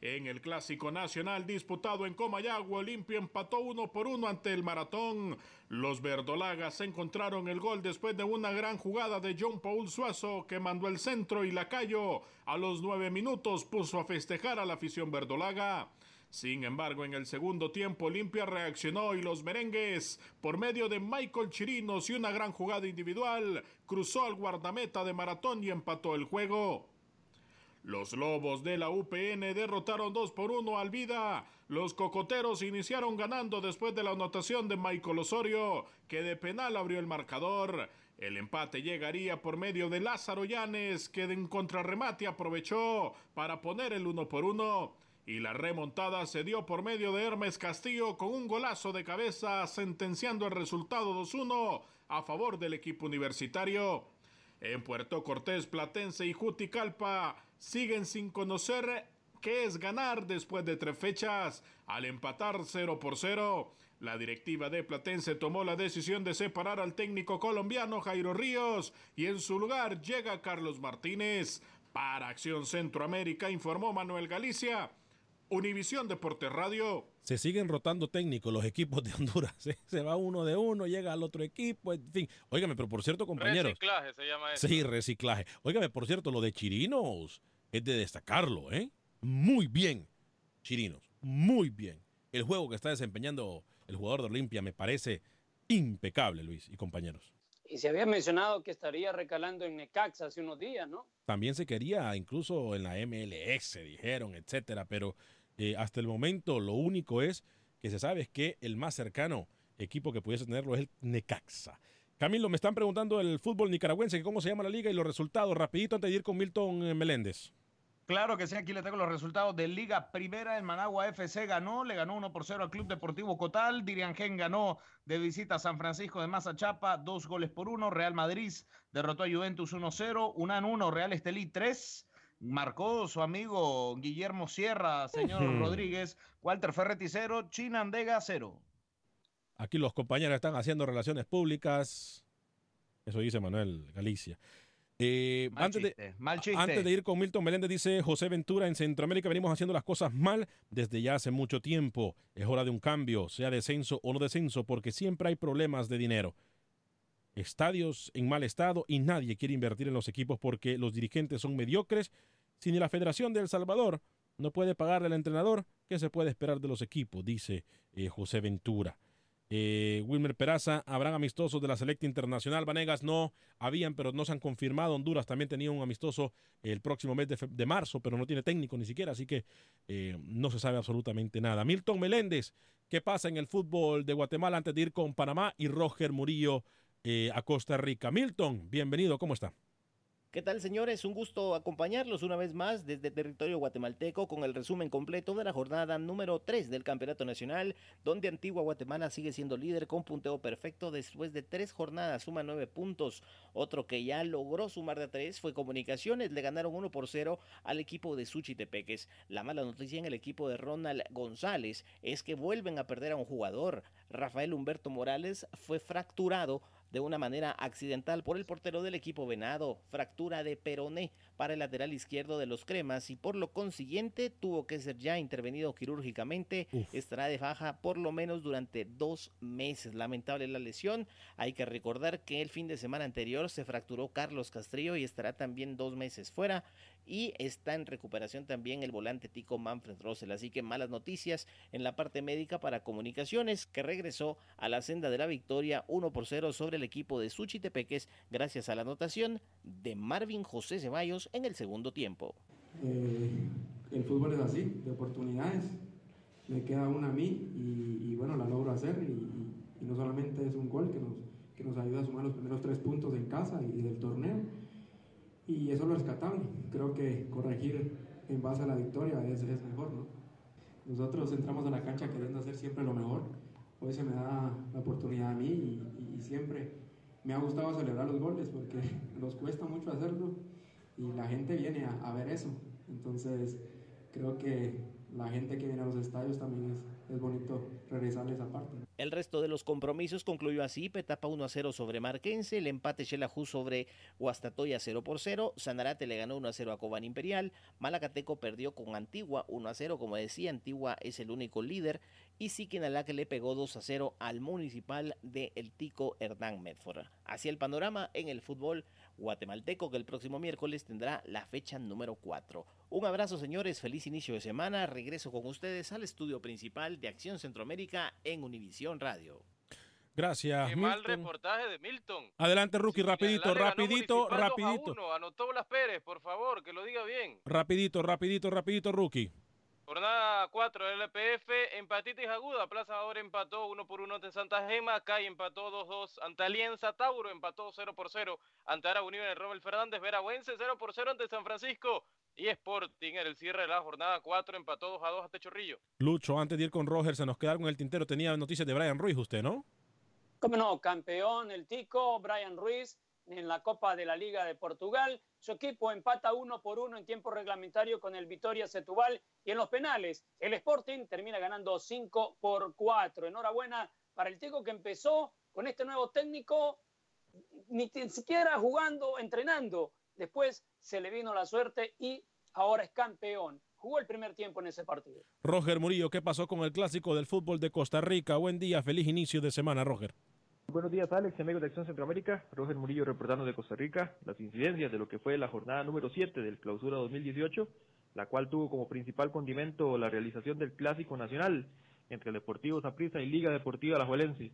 En el Clásico Nacional disputado en Comayagua, Olimpia empató 1 por 1 ante el Maratón. Los verdolagas encontraron el gol después de una gran jugada de John Paul Suazo que mandó el centro y Lacayo a los nueve minutos puso a festejar a la afición verdolaga. Sin embargo, en el segundo tiempo Olimpia reaccionó y los merengues, por medio de Michael Chirinos y una gran jugada individual, cruzó al guardameta de maratón y empató el juego. Los Lobos de la UPN derrotaron 2 por 1 al Vida. Los Cocoteros iniciaron ganando después de la anotación de Michael Osorio, que de penal abrió el marcador. El empate llegaría por medio de Lázaro Llanes, que en contrarremate aprovechó para poner el 1 por 1 y la remontada se dio por medio de Hermes Castillo con un golazo de cabeza sentenciando el resultado 2-1 a favor del equipo universitario. En Puerto Cortés, Platense y Juticalpa siguen sin conocer qué es ganar después de tres fechas. Al empatar 0 por 0, la directiva de Platense tomó la decisión de separar al técnico colombiano Jairo Ríos y en su lugar llega Carlos Martínez. Para Acción Centroamérica informó Manuel Galicia. Univisión Deporte Radio. Se siguen rotando técnicos los equipos de Honduras. Se va uno de uno, llega al otro equipo, en fin. Óigame, pero por cierto, compañeros. Reciclaje se llama eso. Sí, reciclaje. Óigame, por cierto, lo de Chirinos es de destacarlo, ¿eh? Muy bien, Chirinos. Muy bien. El juego que está desempeñando el jugador de Olimpia me parece impecable, Luis y compañeros. Y se había mencionado que estaría recalando en Necaxa hace unos días, ¿no? También se quería, incluso en la MLS, dijeron, etcétera, pero eh, hasta el momento lo único es que se sabe es que el más cercano equipo que pudiese tenerlo es el Necaxa. Camilo, me están preguntando el fútbol nicaragüense, cómo se llama la liga y los resultados. Rapidito antes de ir con Milton eh, Meléndez. Claro que sí, aquí le tengo los resultados de Liga Primera. El Managua FC ganó, le ganó 1 por 0 al Club Deportivo Cotal. Diriangén ganó de visita a San Francisco de Mazachapa, dos goles por uno. Real Madrid derrotó a Juventus 1-0. Unan 1, Real Estelí 3. Marcó su amigo Guillermo Sierra, señor Rodríguez. Walter Ferretti 0, Chinandega 0. Aquí los compañeros están haciendo relaciones públicas. Eso dice Manuel Galicia. Eh, antes, de, antes, de, ir con Milton Meléndez, dice José Ventura, en Centroamérica venimos haciendo las cosas mal desde ya hace mucho tiempo. Es hora de un cambio, sea descenso o no descenso, porque siempre hay problemas de dinero. Estadios en mal estado y nadie quiere invertir en los equipos porque los dirigentes son mediocres. Si ni la Federación de El Salvador no puede pagarle al entrenador, ¿qué se puede esperar de los equipos? Dice eh, José Ventura. Eh, Wilmer Peraza, habrán amistosos de la selecta internacional. Vanegas no habían, pero no se han confirmado. Honduras también tenía un amistoso el próximo mes de, marzo, pero no tiene técnico ni siquiera, así que eh, no se sabe absolutamente nada. Milton Meléndez, ¿qué pasa en el fútbol de Guatemala antes de ir con Panamá? Y Roger Murillo eh, a Costa Rica. Milton, bienvenido, ¿cómo está? ¿Qué tal, señores? Un gusto acompañarlos una vez más desde territorio guatemalteco con el resumen completo de la jornada número 3 del Campeonato Nacional, donde Antigua Guatemala sigue siendo líder con punteo perfecto después de tres jornadas, suma nueve puntos. Otro que ya logró sumar de tres fue Comunicaciones, le ganaron 1 por 0 al equipo de Suchitepeques. La mala noticia en el equipo de Ronald González es que vuelven a perder a un jugador. Rafael Humberto Morales fue fracturado de una manera accidental por el portero del equipo Venado, fractura de peroné para el lateral izquierdo de los Cremas y por lo consiguiente tuvo que ser ya intervenido quirúrgicamente, estará de baja por lo menos durante dos meses. Lamentable la lesión, hay que recordar que el fin de semana anterior se fracturó Carlos Castrillo y estará también dos meses fuera y está en recuperación también el volante tico Manfred Russell. Así que malas noticias en la parte médica para comunicaciones que regresó a la senda de la victoria 1 por 0 sobre el equipo de Suchitepeques gracias a la anotación de Marvin José Ceballos en el segundo tiempo. Eh, el fútbol es así, de oportunidades. Me queda una a mí y, bueno, la logro hacer y, no solamente es un gol que nos, que nos ayuda a sumar los primeros tres puntos en casa y del torneo y eso es lo rescatable. Creo que corregir en base a la victoria es, es mejor, ¿no? Nosotros entramos a la cancha queriendo hacer siempre lo mejor. Hoy se me da la oportunidad a mí y, y siempre me ha gustado celebrar los goles porque [LAUGHS] nos cuesta mucho hacerlo y la gente viene a, a, ver eso. Entonces, creo que la gente que viene a los estadios también es, es bonito regresarle esa parte. El resto de los compromisos concluyó así, Petapa 1 a 0 sobre Marquense, el empate Xelajú sobre Huastatoya 0 por 0, Sanarate le ganó 1 a 0 a Cobán Imperial, Malacateco perdió con Antigua 1 a 0, como decía, Antigua es el único líder, y que le pegó 2 a 0 al Municipal de El Tico Hernán Medford. Así el panorama en el fútbol guatemalteco que el próximo miércoles tendrá la fecha número 4. Un abrazo señores, feliz inicio de semana, regreso con ustedes al estudio principal de Acción Centroamérica en Univisión Radio. Gracias. Qué mal reportaje de Milton. Adelante, Rookie, rapidito, rapidito, rapidito. Anotó Blas Pérez, por favor, que lo diga bien. Rapidito, rapidito, rapidito, Rookie. Jornada 4 del LPF, empatitis aguda, Plaza ahora empató 1 por 1 ante Santa Gema, CAI empató 2-2 ante Alianza, Tauro empató 0 por 0 ante Ara Unión en Robert Fernández, Veragüense 0 por 0 ante San Francisco. Y Sporting en el cierre de la jornada 4 empató 2 a 2 ante Chorrillo. Lucho, antes de ir con Roger, se nos queda algo en el tintero, tenía noticias de Brian Ruiz usted, ¿no? Cómo no, campeón el Tico, Brian Ruiz, en la Copa de la Liga de Portugal. Su equipo empata uno por uno en tiempo reglamentario con el Vitoria Setúbal y en los penales el Sporting termina ganando 5 por 4. Enhorabuena para el Tico que empezó con este nuevo técnico ni siquiera jugando, entrenando. Después se le vino la suerte y ahora es campeón. Jugó el primer tiempo en ese partido. Roger Murillo, ¿qué pasó con el clásico del fútbol de Costa Rica? Buen día, feliz inicio de semana, Roger. Buenos días, Alex, amigos de Acción Centroamérica. Roger Murillo reportando de Costa Rica las incidencias de lo que fue la jornada número 7 del Clausura 2018, la cual tuvo como principal condimento la realización del Clásico Nacional entre el Deportivo Saprissa y Liga Deportiva Alajuelense.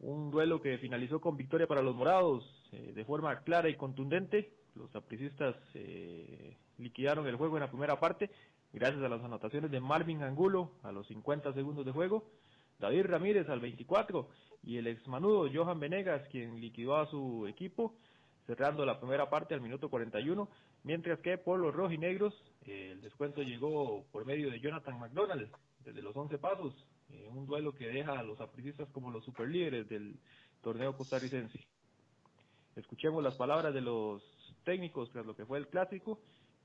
Un duelo que finalizó con victoria para los morados eh, de forma clara y contundente. Los sapricistas eh, liquidaron el juego en la primera parte gracias a las anotaciones de Marvin Angulo a los 50 segundos de juego, David Ramírez al 24 y el exmanudo Johan Venegas, quien liquidó a su equipo, cerrando la primera parte al minuto 41, mientras que por los rojinegros eh, el descuento llegó por medio de Jonathan McDonald desde los 11 pasos, eh, un duelo que deja a los apricistas como los superlíderes del torneo costarricense. Escuchemos las palabras de los técnicos tras lo que fue el clásico.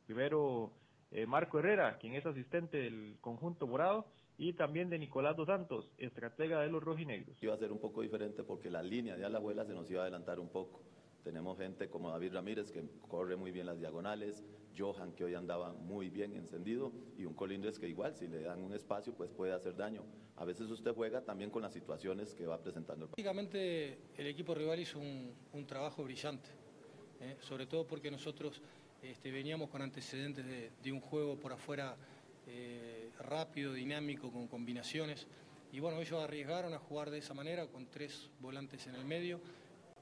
Primero, eh, Marco Herrera, quien es asistente del conjunto morado, y también de Nicolás Dos Santos, estratega de los rojinegros. Iba a ser un poco diferente porque la línea de Alajuela se nos iba a adelantar un poco. Tenemos gente como David Ramírez que corre muy bien las diagonales, Johan que hoy andaba muy bien encendido y un Colindres que igual si le dan un espacio pues puede hacer daño. A veces usted juega también con las situaciones que va presentando. Prácticamente el equipo rival hizo un, trabajo brillante, ¿eh? sobre todo porque nosotros este, veníamos con antecedentes de, de un juego por afuera eh, rápido, dinámico, con combinaciones. y bueno, ellos arriesgaron a jugar de esa manera con tres volantes en el medio,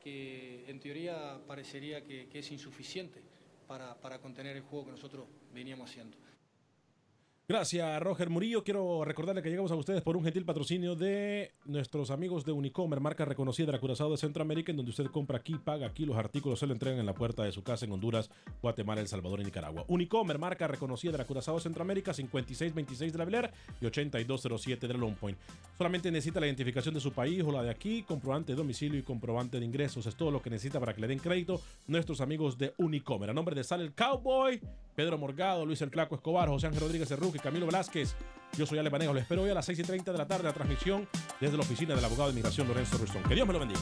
que en teoría parecería que, es insuficiente para, para contener el juego que nosotros veníamos haciendo. Gracias, Roger Murillo. Quiero recordarle que llegamos a ustedes por un gentil patrocinio de nuestros amigos de Unicomer, marca reconocida de la Curazao de Centroamérica, en donde usted compra aquí, paga aquí, los artículos se le entregan en la puerta de su casa en Honduras, Guatemala, El Salvador y Nicaragua. Unicomer, marca reconocida de la Curazao de Centroamérica, 5626 de la Bel y 8207 de la Long Point. Solamente necesita la identificación de su país o la de aquí, comprobante de domicilio y comprobante de ingresos. Es todo lo que necesita para que le den crédito nuestros amigos de Unicomer. A nombre de Sal el Cowboy, Pedro Morgado, Luis el Flaco Escobar, José Ángel Rodríguez Cerruque, Camilo Velázquez. Yo soy Ale Manejo. Lo espero hoy a las 6 y 30 de la tarde la transmisión desde la oficina del abogado de inmigración Lorenzo Rustón. Que Dios me lo bendiga.